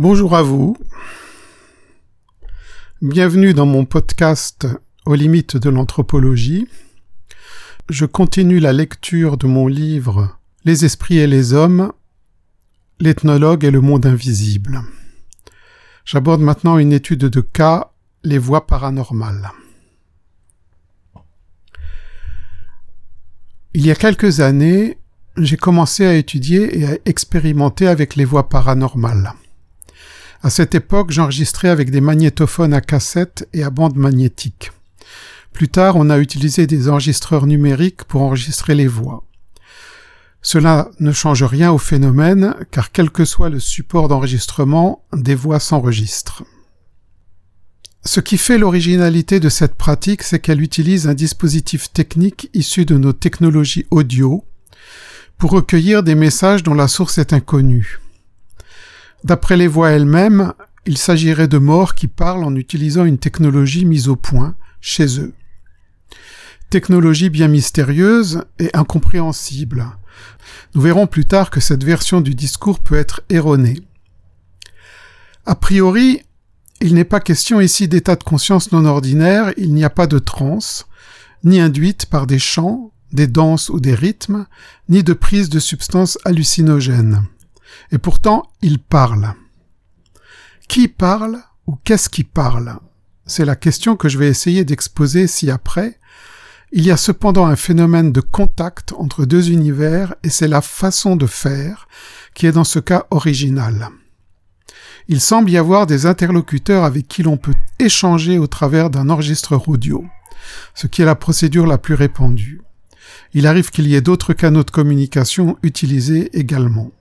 Bonjour à vous. Bienvenue dans mon podcast aux limites de l'anthropologie. Je continue la lecture de mon livre Les esprits et les hommes, l'ethnologue et le monde invisible. J'aborde maintenant une étude de cas, les voies paranormales. Il y a quelques années, j'ai commencé à étudier et à expérimenter avec les voies paranormales. À cette époque, j'enregistrais avec des magnétophones à cassette et à bande magnétique. Plus tard, on a utilisé des enregistreurs numériques pour enregistrer les voix. Cela ne change rien au phénomène, car quel que soit le support d'enregistrement, des voix s'enregistrent. Ce qui fait l'originalité de cette pratique, c'est qu'elle utilise un dispositif technique issu de nos technologies audio pour recueillir des messages dont la source est inconnue. D'après les voix elles-mêmes, il s'agirait de morts qui parlent en utilisant une technologie mise au point chez eux. Technologie bien mystérieuse et incompréhensible. Nous verrons plus tard que cette version du discours peut être erronée. A priori, il n'est pas question ici d'état de conscience non ordinaire, il n'y a pas de transe, ni induite par des chants, des danses ou des rythmes, ni de prise de substances hallucinogènes. Et pourtant, il parle. Qui parle ou qu'est-ce qui parle? C'est la question que je vais essayer d'exposer ci-après. Il y a cependant un phénomène de contact entre deux univers et c'est la façon de faire qui est dans ce cas original. Il semble y avoir des interlocuteurs avec qui l'on peut échanger au travers d'un enregistreur audio, ce qui est la procédure la plus répandue. Il arrive qu'il y ait d'autres canaux de communication utilisés également.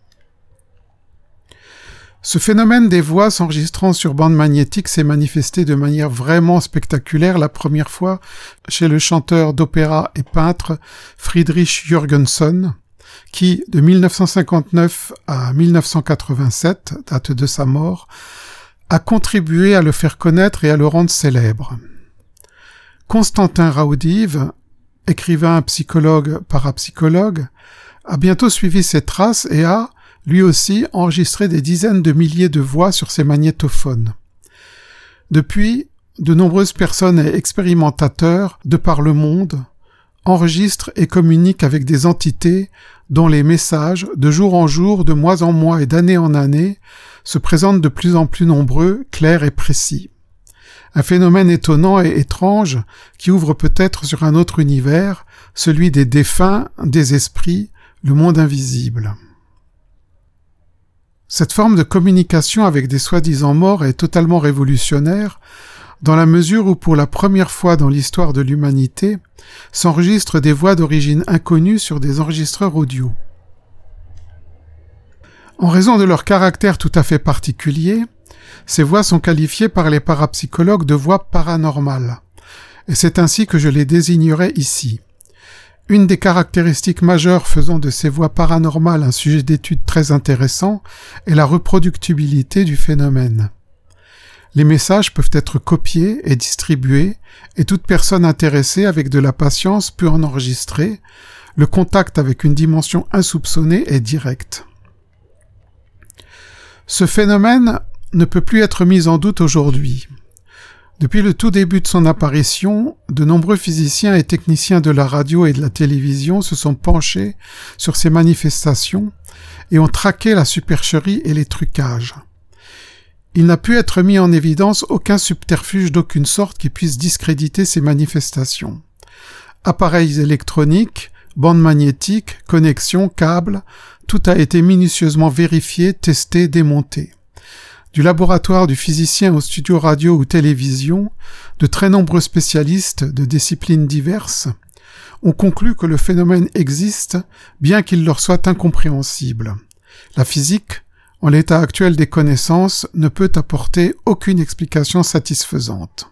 Ce phénomène des voix s'enregistrant sur bande magnétique s'est manifesté de manière vraiment spectaculaire la première fois chez le chanteur d'opéra et peintre Friedrich Jürgenson, qui, de 1959 à 1987, date de sa mort, a contribué à le faire connaître et à le rendre célèbre. Constantin Raudive, écrivain, psychologue, parapsychologue, a bientôt suivi ses traces et a, lui aussi enregistré des dizaines de milliers de voix sur ses magnétophones. Depuis, de nombreuses personnes et expérimentateurs de par le monde enregistrent et communiquent avec des entités dont les messages, de jour en jour, de mois en mois et d'année en année, se présentent de plus en plus nombreux, clairs et précis. Un phénomène étonnant et étrange qui ouvre peut-être sur un autre univers, celui des défunts, des esprits, le monde invisible. Cette forme de communication avec des soi-disant morts est totalement révolutionnaire, dans la mesure où pour la première fois dans l'histoire de l'humanité s'enregistrent des voix d'origine inconnue sur des enregistreurs audio. En raison de leur caractère tout à fait particulier, ces voix sont qualifiées par les parapsychologues de voix paranormales, et c'est ainsi que je les désignerai ici. Une des caractéristiques majeures faisant de ces voies paranormales un sujet d'étude très intéressant est la reproductibilité du phénomène. Les messages peuvent être copiés et distribués, et toute personne intéressée avec de la patience peut en enregistrer. Le contact avec une dimension insoupçonnée est direct. Ce phénomène ne peut plus être mis en doute aujourd'hui. Depuis le tout début de son apparition, de nombreux physiciens et techniciens de la radio et de la télévision se sont penchés sur ces manifestations et ont traqué la supercherie et les trucages. Il n'a pu être mis en évidence aucun subterfuge d'aucune sorte qui puisse discréditer ces manifestations. Appareils électroniques, bandes magnétiques, connexions, câbles, tout a été minutieusement vérifié, testé, démonté. Du laboratoire du physicien au studio radio ou télévision, de très nombreux spécialistes de disciplines diverses ont conclu que le phénomène existe, bien qu'il leur soit incompréhensible. La physique, en l'état actuel des connaissances, ne peut apporter aucune explication satisfaisante.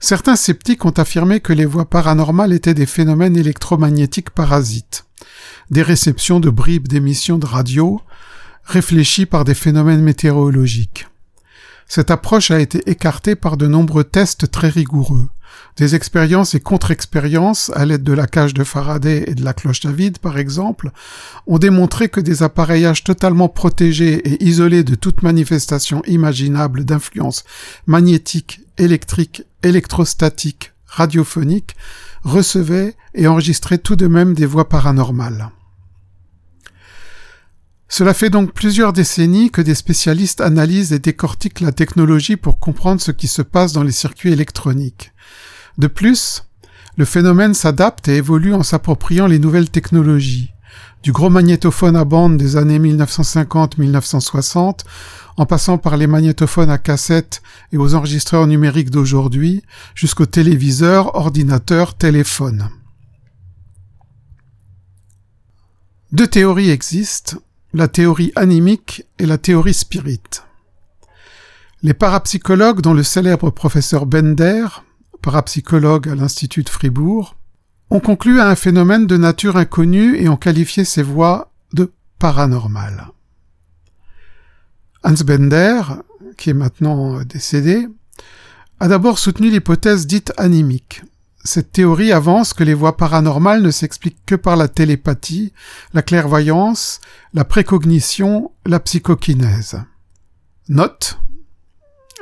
Certains sceptiques ont affirmé que les voies paranormales étaient des phénomènes électromagnétiques parasites, des réceptions de bribes d'émissions de radio, réfléchi par des phénomènes météorologiques. Cette approche a été écartée par de nombreux tests très rigoureux, Des expériences et contre-expériences, à l'aide de la cage de Faraday et de la cloche David par exemple, ont démontré que des appareillages totalement protégés et isolés de toute manifestation imaginable d'influence magnétique, électrique, électrostatique, radiophonique recevaient et enregistraient tout de même des voix paranormales. Cela fait donc plusieurs décennies que des spécialistes analysent et décortiquent la technologie pour comprendre ce qui se passe dans les circuits électroniques. De plus, le phénomène s'adapte et évolue en s'appropriant les nouvelles technologies, du gros magnétophone à bande des années 1950-1960, en passant par les magnétophones à cassette et aux enregistreurs numériques d'aujourd'hui, jusqu'aux téléviseurs, ordinateurs, téléphones. Deux théories existent, la théorie animique et la théorie spirit. Les parapsychologues, dont le célèbre professeur Bender, parapsychologue à l'Institut de Fribourg, ont conclu à un phénomène de nature inconnue et ont qualifié ces voix de paranormales. Hans Bender, qui est maintenant décédé, a d'abord soutenu l'hypothèse dite animique. Cette théorie avance que les voix paranormales ne s'expliquent que par la télépathie, la clairvoyance, la précognition, la psychokinèse. Note.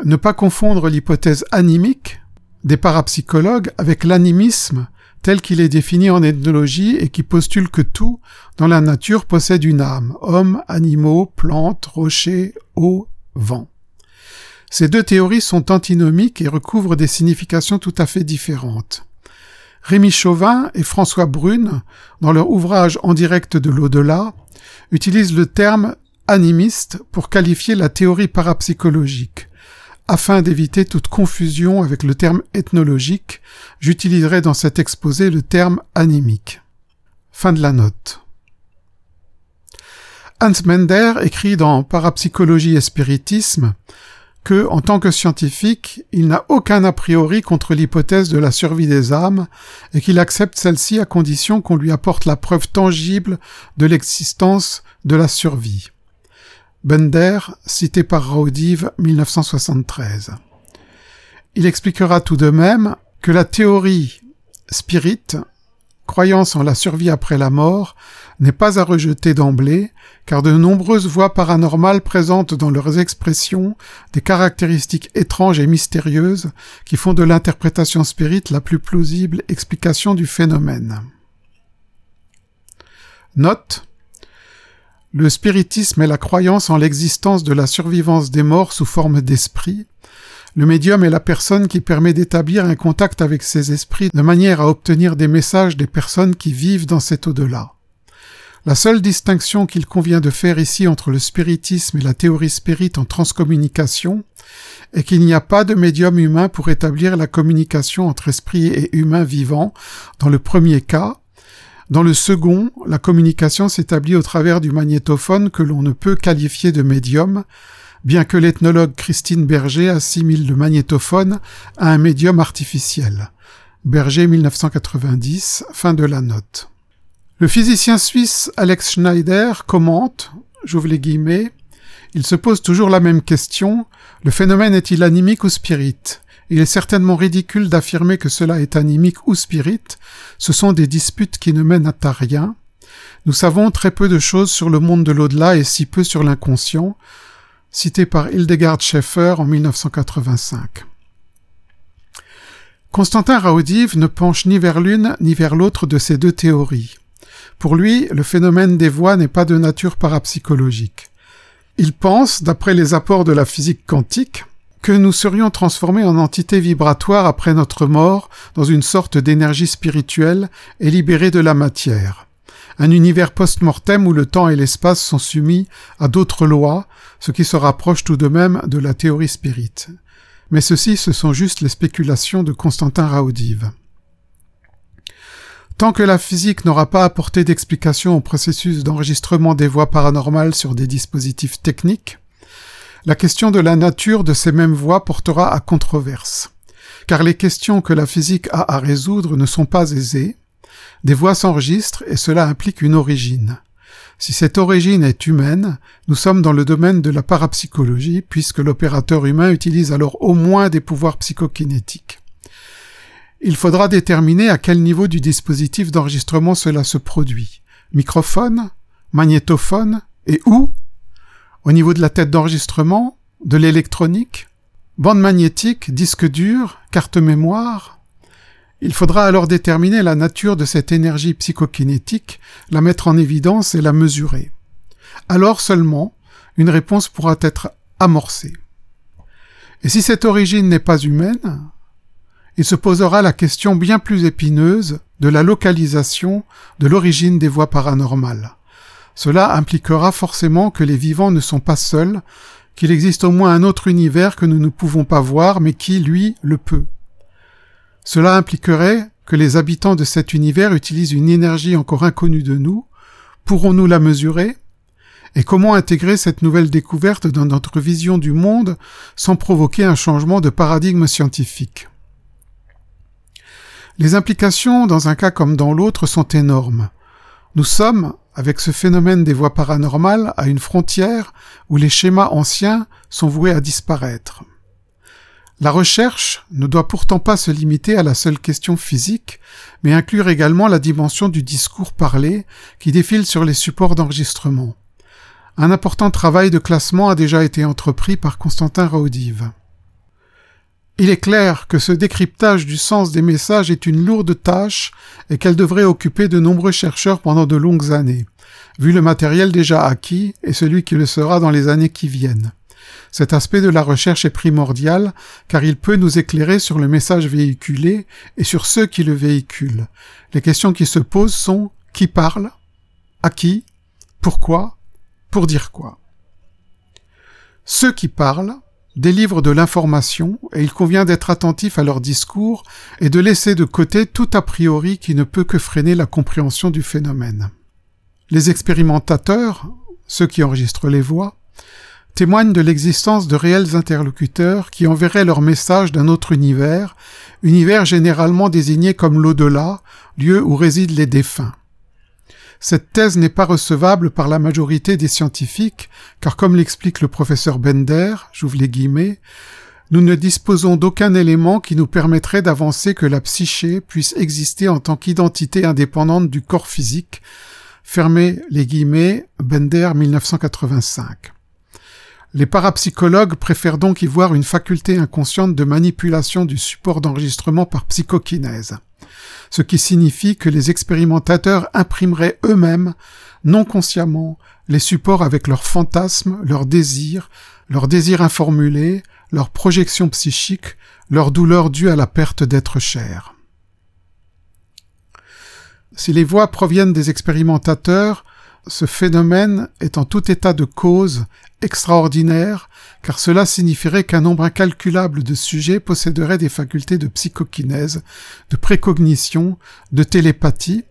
Ne pas confondre l'hypothèse animique des parapsychologues avec l'animisme tel qu'il est défini en ethnologie et qui postule que tout dans la nature possède une âme, hommes, animaux, plantes, rochers, eau, vent. Ces deux théories sont antinomiques et recouvrent des significations tout à fait différentes. Rémi Chauvin et François Brune, dans leur ouvrage En direct de l'au-delà, utilisent le terme animiste pour qualifier la théorie parapsychologique. Afin d'éviter toute confusion avec le terme ethnologique, j'utiliserai dans cet exposé le terme animique. Fin de la note. Hans Mender écrit dans Parapsychologie et spiritisme que, en tant que scientifique, il n'a aucun a priori contre l'hypothèse de la survie des âmes et qu'il accepte celle-ci à condition qu'on lui apporte la preuve tangible de l'existence de la survie. Bender, cité par Raudive 1973. Il expliquera tout de même que la théorie spirit, croyance en la survie après la mort, n'est pas à rejeter d'emblée, car de nombreuses voix paranormales présentent dans leurs expressions des caractéristiques étranges et mystérieuses qui font de l'interprétation spirit la plus plausible explication du phénomène. Note le spiritisme est la croyance en l'existence de la survivance des morts sous forme d'esprit. Le médium est la personne qui permet d'établir un contact avec ces esprits de manière à obtenir des messages des personnes qui vivent dans cet au-delà. La seule distinction qu'il convient de faire ici entre le spiritisme et la théorie spirit en transcommunication est qu'il n'y a pas de médium humain pour établir la communication entre esprit et humain vivant dans le premier cas, dans le second, la communication s'établit au travers du magnétophone que l'on ne peut qualifier de médium, bien que l'ethnologue Christine Berger assimile le magnétophone à un médium artificiel. Berger 1990, fin de la note. Le physicien suisse Alex Schneider commente, j'ouvre les guillemets, il se pose toujours la même question, le phénomène est-il animique ou spirit? Il est certainement ridicule d'affirmer que cela est animique ou spirit, ce sont des disputes qui ne mènent à rien. Nous savons très peu de choses sur le monde de l'au-delà et si peu sur l'inconscient, cité par Hildegard Schaeffer en 1985. Constantin Raudive ne penche ni vers l'une ni vers l'autre de ces deux théories. Pour lui, le phénomène des voix n'est pas de nature parapsychologique. Il pense, d'après les apports de la physique quantique, que nous serions transformés en entités vibratoires après notre mort dans une sorte d'énergie spirituelle et libérés de la matière. Un univers post-mortem où le temps et l'espace sont soumis à d'autres lois, ce qui se rapproche tout de même de la théorie spirit. Mais ceci, ce sont juste les spéculations de Constantin Raudive. Tant que la physique n'aura pas apporté d'explication au processus d'enregistrement des voix paranormales sur des dispositifs techniques, la question de la nature de ces mêmes voies portera à controverse, car les questions que la physique a à résoudre ne sont pas aisées. Des voix s'enregistrent et cela implique une origine. Si cette origine est humaine, nous sommes dans le domaine de la parapsychologie, puisque l'opérateur humain utilise alors au moins des pouvoirs psychokinétiques. Il faudra déterminer à quel niveau du dispositif d'enregistrement cela se produit. Microphone, magnétophone et où? Au niveau de la tête d'enregistrement, de l'électronique, bande magnétique, disque dur, carte mémoire. Il faudra alors déterminer la nature de cette énergie psychokinétique, la mettre en évidence et la mesurer. Alors seulement, une réponse pourra être amorcée. Et si cette origine n'est pas humaine, il se posera la question bien plus épineuse de la localisation de l'origine des voies paranormales. Cela impliquera forcément que les vivants ne sont pas seuls, qu'il existe au moins un autre univers que nous ne pouvons pas voir, mais qui, lui, le peut. Cela impliquerait que les habitants de cet univers utilisent une énergie encore inconnue de nous. Pourrons-nous la mesurer? Et comment intégrer cette nouvelle découverte dans notre vision du monde sans provoquer un changement de paradigme scientifique? Les implications dans un cas comme dans l'autre sont énormes. Nous sommes, avec ce phénomène des voies paranormales, à une frontière où les schémas anciens sont voués à disparaître. La recherche ne doit pourtant pas se limiter à la seule question physique, mais inclure également la dimension du discours parlé qui défile sur les supports d'enregistrement. Un important travail de classement a déjà été entrepris par Constantin Raudive. Il est clair que ce décryptage du sens des messages est une lourde tâche et qu'elle devrait occuper de nombreux chercheurs pendant de longues années, vu le matériel déjà acquis et celui qui le sera dans les années qui viennent. Cet aspect de la recherche est primordial car il peut nous éclairer sur le message véhiculé et sur ceux qui le véhiculent. Les questions qui se posent sont qui parle, à qui, pourquoi, pour dire quoi. Ceux qui parlent délivrent de l'information et il convient d'être attentif à leur discours et de laisser de côté tout a priori qui ne peut que freiner la compréhension du phénomène. Les expérimentateurs, ceux qui enregistrent les voix, témoignent de l'existence de réels interlocuteurs qui enverraient leur message d'un autre univers, univers généralement désigné comme l'au-delà, lieu où résident les défunts. Cette thèse n'est pas recevable par la majorité des scientifiques, car comme l'explique le professeur Bender, j'ouvre les guillemets, nous ne disposons d'aucun élément qui nous permettrait d'avancer que la psyché puisse exister en tant qu'identité indépendante du corps physique. Fermez les guillemets, Bender 1985. Les parapsychologues préfèrent donc y voir une faculté inconsciente de manipulation du support d'enregistrement par psychokinèse ce qui signifie que les expérimentateurs imprimeraient eux-mêmes, non consciemment, les supports avec leurs fantasmes, leurs désirs, leurs désirs informulés, leurs projections psychiques, leurs douleurs dues à la perte d'être cher. Si les voix proviennent des expérimentateurs, ce phénomène est en tout état de cause extraordinaire, car cela signifierait qu'un nombre incalculable de sujets posséderaient des facultés de psychokinèse, de précognition, de télépathie,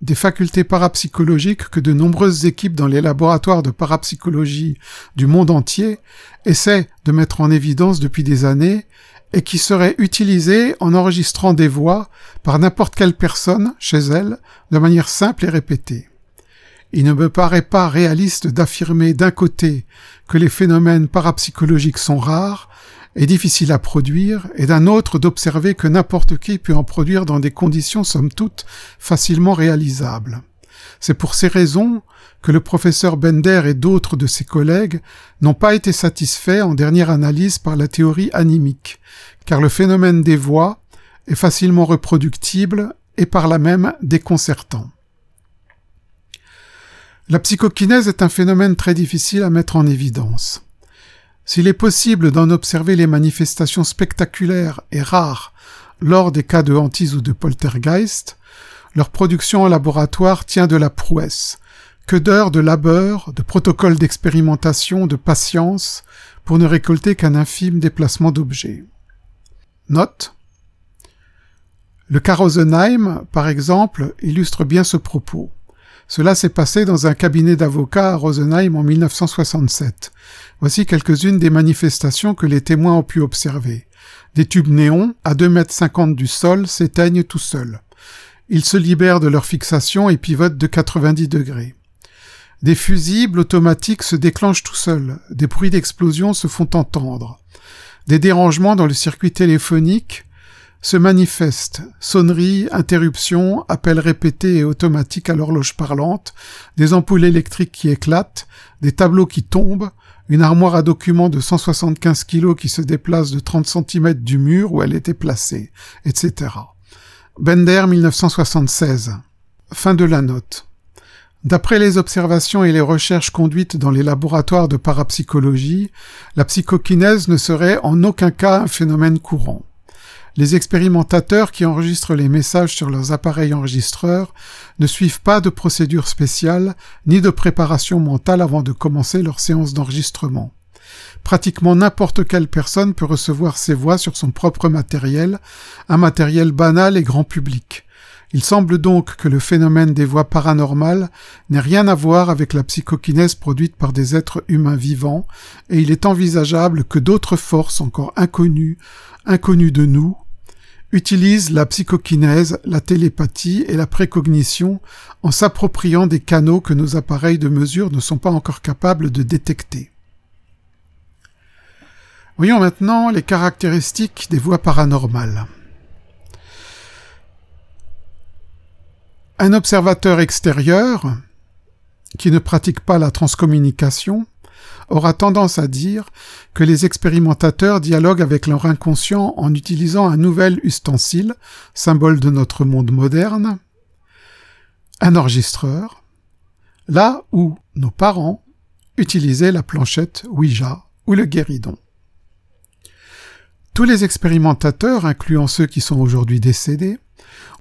des facultés parapsychologiques que de nombreuses équipes dans les laboratoires de parapsychologie du monde entier essaient de mettre en évidence depuis des années et qui seraient utilisées en enregistrant des voix par n'importe quelle personne chez elle de manière simple et répétée. Il ne me paraît pas réaliste d'affirmer d'un côté que les phénomènes parapsychologiques sont rares et difficiles à produire, et d'un autre d'observer que n'importe qui peut en produire dans des conditions somme toute facilement réalisables. C'est pour ces raisons que le professeur Bender et d'autres de ses collègues n'ont pas été satisfaits en dernière analyse par la théorie animique, car le phénomène des voix est facilement reproductible et par là même déconcertant. La psychokinèse est un phénomène très difficile à mettre en évidence. S'il est possible d'en observer les manifestations spectaculaires et rares lors des cas de hantise ou de poltergeist, leur production en laboratoire tient de la prouesse. Que d'heures de labeur, de protocoles d'expérimentation, de patience, pour ne récolter qu'un infime déplacement d'objets. Note. Le cas Rosenheim, par exemple, illustre bien ce propos. Cela s'est passé dans un cabinet d'avocats à Rosenheim en 1967. Voici quelques-unes des manifestations que les témoins ont pu observer. Des tubes néons, à deux mètres cinquante du sol, s'éteignent tout seuls. Ils se libèrent de leur fixation et pivotent de 90 degrés. Des fusibles automatiques se déclenchent tout seuls. Des bruits d'explosion se font entendre. Des dérangements dans le circuit téléphonique se manifestent sonneries, interruptions, appels répétés et automatiques à l'horloge parlante, des ampoules électriques qui éclatent, des tableaux qui tombent, une armoire à documents de 175 kg qui se déplace de 30 cm du mur où elle était placée, etc. Bender 1976. Fin de la note. D'après les observations et les recherches conduites dans les laboratoires de parapsychologie, la psychokinèse ne serait en aucun cas un phénomène courant. Les expérimentateurs qui enregistrent les messages sur leurs appareils enregistreurs ne suivent pas de procédure spéciale ni de préparation mentale avant de commencer leur séance d'enregistrement. Pratiquement n'importe quelle personne peut recevoir ces voix sur son propre matériel, un matériel banal et grand public. Il semble donc que le phénomène des voix paranormales n'ait rien à voir avec la psychokinèse produite par des êtres humains vivants, et il est envisageable que d'autres forces encore inconnues, inconnues de nous, utilisent la psychokinèse, la télépathie et la précognition en s'appropriant des canaux que nos appareils de mesure ne sont pas encore capables de détecter. Voyons maintenant les caractéristiques des voix paranormales. Un observateur extérieur, qui ne pratique pas la transcommunication, aura tendance à dire que les expérimentateurs dialoguent avec leur inconscient en utilisant un nouvel ustensile, symbole de notre monde moderne, un enregistreur, là où nos parents utilisaient la planchette Ouija ou le guéridon. Tous les expérimentateurs, incluant ceux qui sont aujourd'hui décédés,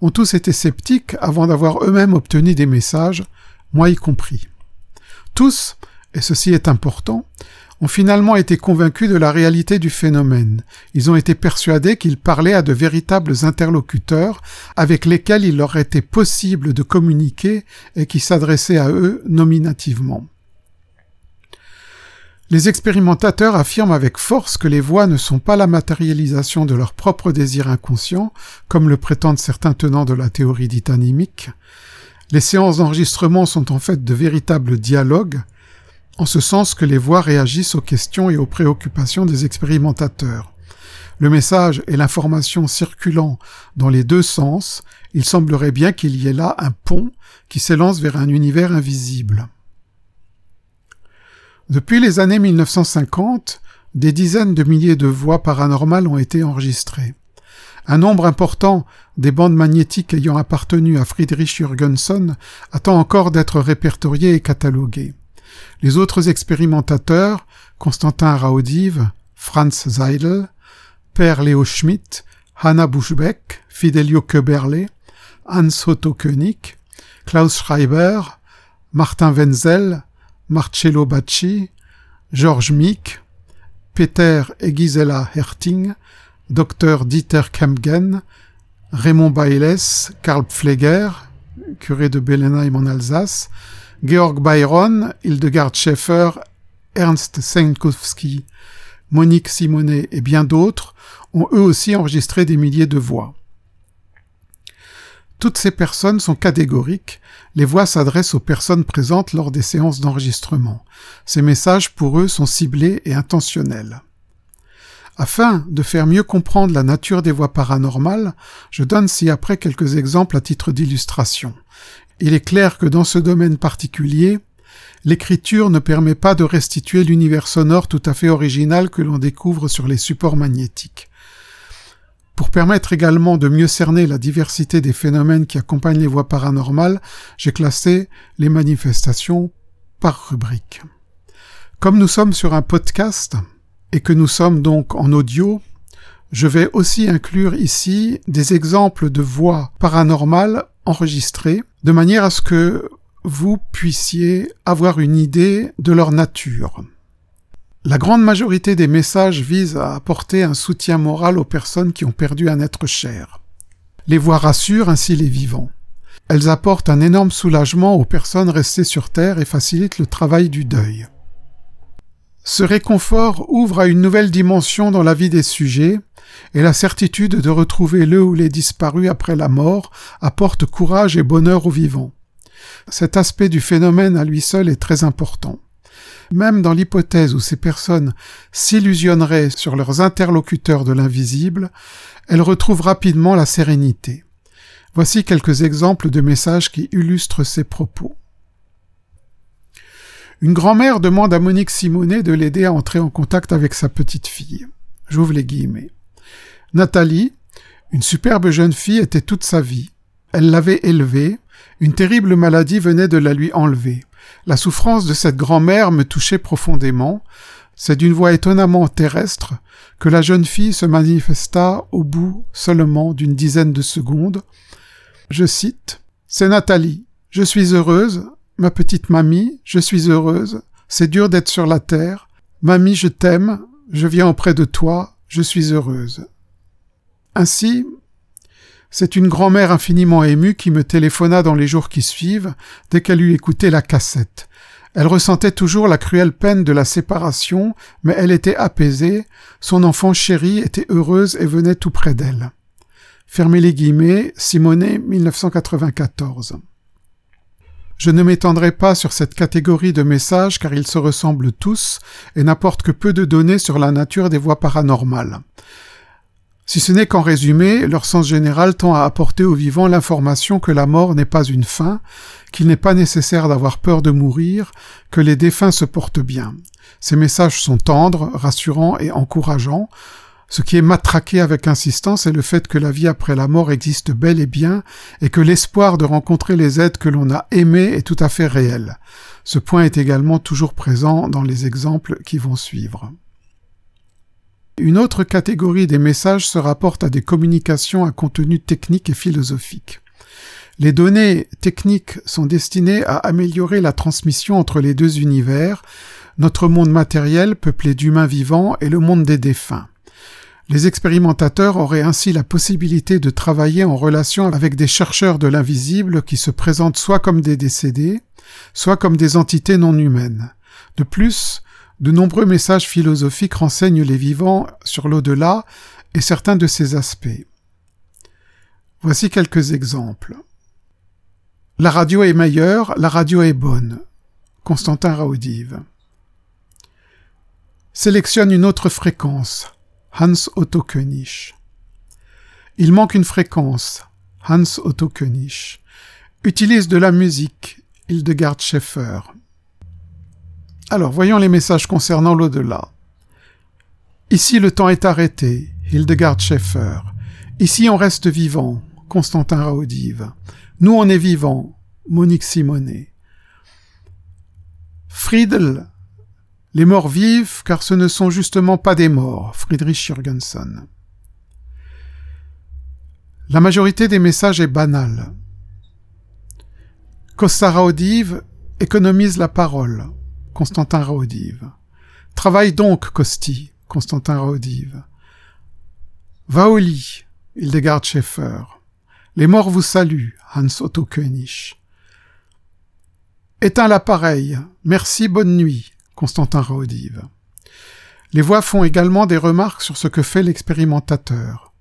ont tous été sceptiques avant d'avoir eux-mêmes obtenu des messages, moi y compris. Tous, et ceci est important, ont finalement été convaincus de la réalité du phénomène. Ils ont été persuadés qu'ils parlaient à de véritables interlocuteurs avec lesquels il leur était possible de communiquer et qui s'adressaient à eux nominativement. Les expérimentateurs affirment avec force que les voix ne sont pas la matérialisation de leurs propres désirs inconscients, comme le prétendent certains tenants de la théorie dite animique. Les séances d'enregistrement sont en fait de véritables dialogues, en ce sens que les voix réagissent aux questions et aux préoccupations des expérimentateurs. Le message et l'information circulant dans les deux sens, il semblerait bien qu'il y ait là un pont qui s'élance vers un univers invisible. Depuis les années 1950, des dizaines de milliers de voix paranormales ont été enregistrées. Un nombre important des bandes magnétiques ayant appartenu à Friedrich Jürgenson attend encore d'être répertorié et catalogué. Les autres expérimentateurs, Constantin Raudive, Franz Seidel, Per Leo Schmidt, Hanna Buschbeck, Fidelio Köberle, Hans Otto König, Klaus Schreiber, Martin Wenzel, Marcello Bacci, Georges Mick, Peter et Gisela Herting, Dr Dieter Kempgen, Raymond Bailes, Karl Pfleger, curé de Bellenheim en Alsace, Georg Byron, Hildegard Schaeffer, Ernst Senkowski, Monique Simonet et bien d'autres ont eux aussi enregistré des milliers de voix. Toutes ces personnes sont catégoriques, les voix s'adressent aux personnes présentes lors des séances d'enregistrement. Ces messages pour eux sont ciblés et intentionnels. Afin de faire mieux comprendre la nature des voix paranormales, je donne ci-après quelques exemples à titre d'illustration. Il est clair que dans ce domaine particulier, l'écriture ne permet pas de restituer l'univers sonore tout à fait original que l'on découvre sur les supports magnétiques. Pour permettre également de mieux cerner la diversité des phénomènes qui accompagnent les voies paranormales, j'ai classé les manifestations par rubrique. Comme nous sommes sur un podcast et que nous sommes donc en audio, je vais aussi inclure ici des exemples de voix paranormales enregistrées, de manière à ce que vous puissiez avoir une idée de leur nature. La grande majorité des messages visent à apporter un soutien moral aux personnes qui ont perdu un être cher. Les voix rassurent ainsi les vivants. Elles apportent un énorme soulagement aux personnes restées sur Terre et facilitent le travail du deuil. Ce réconfort ouvre à une nouvelle dimension dans la vie des sujets, et la certitude de retrouver le ou les disparus après la mort apporte courage et bonheur aux vivants. Cet aspect du phénomène à lui seul est très important. même dans l'hypothèse où ces personnes s'illusionneraient sur leurs interlocuteurs de l'invisible, elles retrouvent rapidement la sérénité. Voici quelques exemples de messages qui illustrent ces propos. Une grand-mère demande à Monique Simonet de l'aider à entrer en contact avec sa petite fille. J'ouvre les guillemets. Nathalie, une superbe jeune fille, était toute sa vie. Elle l'avait élevée, une terrible maladie venait de la lui enlever. La souffrance de cette grand-mère me touchait profondément. C'est d'une voix étonnamment terrestre que la jeune fille se manifesta au bout seulement d'une dizaine de secondes. Je cite C'est Nathalie. Je suis heureuse. Ma petite mamie, je suis heureuse. C'est dur d'être sur la terre. Mamie, je t'aime. Je viens auprès de toi. Je suis heureuse. Ainsi, c'est une grand-mère infiniment émue qui me téléphona dans les jours qui suivent, dès qu'elle eut écouté la cassette. Elle ressentait toujours la cruelle peine de la séparation, mais elle était apaisée, son enfant chéri était heureuse et venait tout près d'elle. Fermez les guillemets, Simonet, 1994. Je ne m'étendrai pas sur cette catégorie de messages car ils se ressemblent tous et n'apportent que peu de données sur la nature des voies paranormales. Si ce n'est qu'en résumé, leur sens général tend à apporter aux vivants l'information que la mort n'est pas une fin, qu'il n'est pas nécessaire d'avoir peur de mourir, que les défunts se portent bien. Ces messages sont tendres, rassurants et encourageants. Ce qui est matraqué avec insistance est le fait que la vie après la mort existe bel et bien et que l'espoir de rencontrer les êtres que l'on a aimés est tout à fait réel. Ce point est également toujours présent dans les exemples qui vont suivre. Une autre catégorie des messages se rapporte à des communications à contenu technique et philosophique. Les données techniques sont destinées à améliorer la transmission entre les deux univers, notre monde matériel peuplé d'humains vivants et le monde des défunts. Les expérimentateurs auraient ainsi la possibilité de travailler en relation avec des chercheurs de l'invisible qui se présentent soit comme des décédés, soit comme des entités non humaines. De plus, de nombreux messages philosophiques renseignent les vivants sur l'au-delà et certains de ces aspects. Voici quelques exemples. La radio est meilleure, la radio est bonne. Constantin Raudive. Sélectionne une autre fréquence. Hans Otto König. Il manque une fréquence. Hans Otto König. Utilise de la musique. Hildegard Schaeffer. Alors, voyons les messages concernant l'au-delà. Ici, le temps est arrêté. Hildegard Schaeffer. Ici, on reste vivant. Constantin Raudive. Nous, on est vivant. Monique Simonet. Friedel. Les morts vivent, car ce ne sont justement pas des morts. Friedrich Jürgensen. La majorité des messages est banale. Costa Raudive économise la parole. Constantin Raudive. Travaille donc, Costi, Constantin Raudive. Va au lit, Hildegard Schaeffer. Les morts vous saluent, Hans Otto König. Éteins l'appareil. Merci, bonne nuit, Constantin Raudive. Les voix font également des remarques sur ce que fait l'expérimentateur.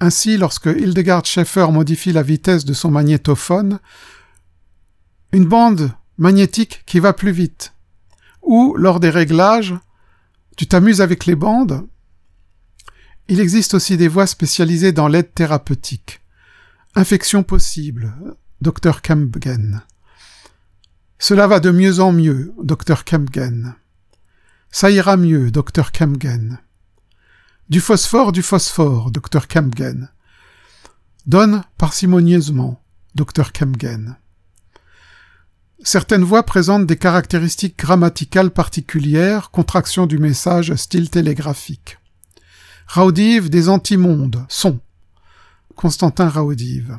Ainsi, lorsque Hildegard Schaeffer modifie la vitesse de son magnétophone, une bande magnétique qui va plus vite, ou, lors des réglages, tu t'amuses avec les bandes. Il existe aussi des voies spécialisées dans l'aide thérapeutique. Infection possible, Dr Kempgen. Cela va de mieux en mieux, Dr Kempgen. Ça ira mieux, Dr Kempgen. Du phosphore, du phosphore, Dr Kempgen. Donne parcimonieusement, Dr Kempgen. Certaines voix présentent des caractéristiques grammaticales particulières, contraction du message, style télégraphique. Raudive des antimondes, son. Constantin Raudive.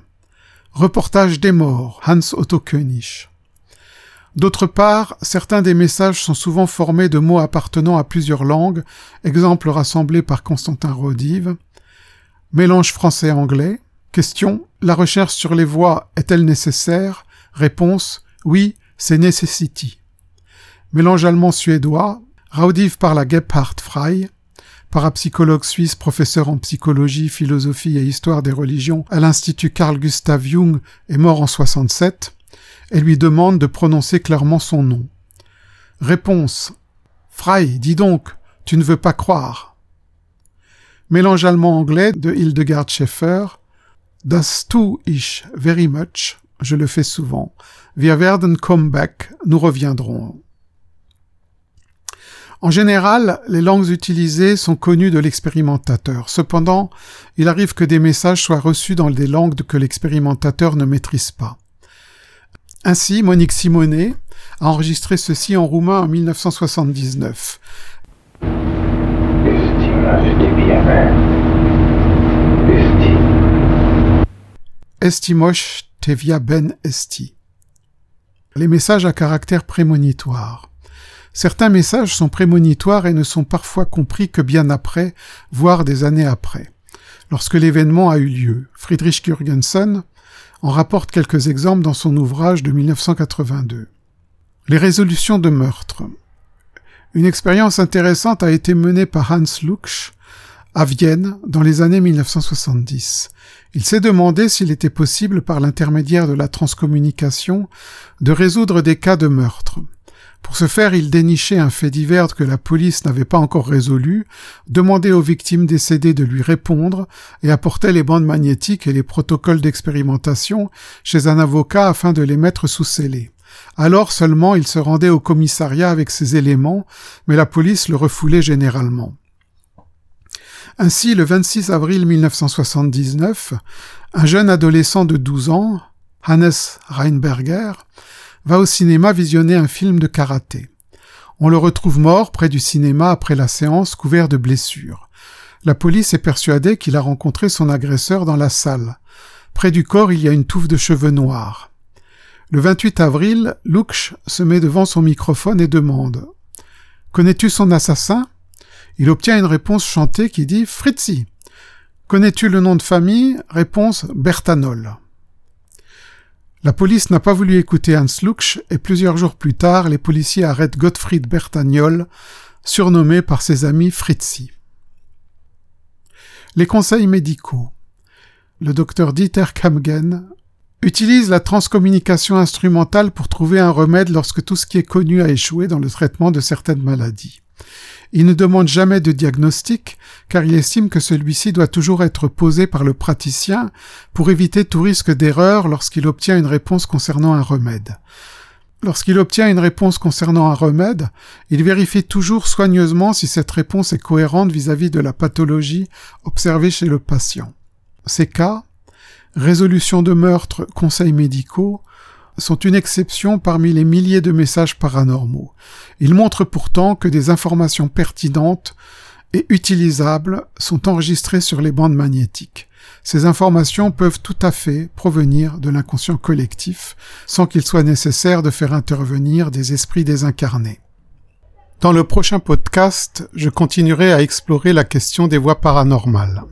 Reportage des morts, Hans Otto König. D'autre part, certains des messages sont souvent formés de mots appartenant à plusieurs langues, exemple rassemblé par Constantin Raudive. Mélange français-anglais. Question. La recherche sur les voix est-elle nécessaire? Réponse. Oui, c'est Necessity. Mélange allemand-suédois, Raudive par la Gebhardt Frey, parapsychologue suisse, professeur en psychologie, philosophie et histoire des religions à l'Institut Carl Gustav Jung, est mort en 67, et lui demande de prononcer clairement son nom. Réponse. Fry, dis donc, tu ne veux pas croire. Mélange allemand-anglais de Hildegard Schaeffer. Das tu ich very much. Je le fais souvent. Wir werden back. Nous reviendrons. En général, les langues utilisées sont connues de l'expérimentateur. Cependant, il arrive que des messages soient reçus dans des langues que l'expérimentateur ne maîtrise pas. Ainsi, Monique Simonet a enregistré ceci en roumain en 1979. Estimosh tevia ben esti. Les messages à caractère prémonitoire. Certains messages sont prémonitoires et ne sont parfois compris que bien après, voire des années après, lorsque l'événement a eu lieu. Friedrich Jürgensen en rapporte quelques exemples dans son ouvrage de 1982. Les résolutions de meurtre. Une expérience intéressante a été menée par Hans Luksch à Vienne dans les années 1970. Il s'est demandé s'il était possible, par l'intermédiaire de la transcommunication, de résoudre des cas de meurtre. Pour ce faire, il dénichait un fait divers que la police n'avait pas encore résolu, demandait aux victimes décédées de lui répondre et apportait les bandes magnétiques et les protocoles d'expérimentation chez un avocat afin de les mettre sous scellés. Alors seulement il se rendait au commissariat avec ces éléments, mais la police le refoulait généralement. Ainsi, le 26 avril 1979, un jeune adolescent de 12 ans, Hannes Reinberger, va au cinéma visionner un film de karaté. On le retrouve mort près du cinéma après la séance couvert de blessures. La police est persuadée qu'il a rencontré son agresseur dans la salle. Près du corps, il y a une touffe de cheveux noirs. Le 28 avril, Luksch se met devant son microphone et demande Connais-tu son assassin? Il obtient une réponse chantée qui dit Fritzi. Connais-tu le nom de famille? Réponse Bertanol. La police n'a pas voulu écouter Hans Luksch et plusieurs jours plus tard, les policiers arrêtent Gottfried Bertagnol, surnommé par ses amis Fritzi. Les conseils médicaux. Le docteur Dieter Kamgen utilise la transcommunication instrumentale pour trouver un remède lorsque tout ce qui est connu a échoué dans le traitement de certaines maladies. Il ne demande jamais de diagnostic, car il estime que celui-ci doit toujours être posé par le praticien pour éviter tout risque d'erreur lorsqu'il obtient une réponse concernant un remède. Lorsqu'il obtient une réponse concernant un remède, il vérifie toujours soigneusement si cette réponse est cohérente vis-à-vis de la pathologie observée chez le patient. Ces cas, résolution de meurtre, conseils médicaux, sont une exception parmi les milliers de messages paranormaux. Ils montrent pourtant que des informations pertinentes et utilisables sont enregistrées sur les bandes magnétiques. Ces informations peuvent tout à fait provenir de l'inconscient collectif, sans qu'il soit nécessaire de faire intervenir des esprits désincarnés. Dans le prochain podcast, je continuerai à explorer la question des voies paranormales.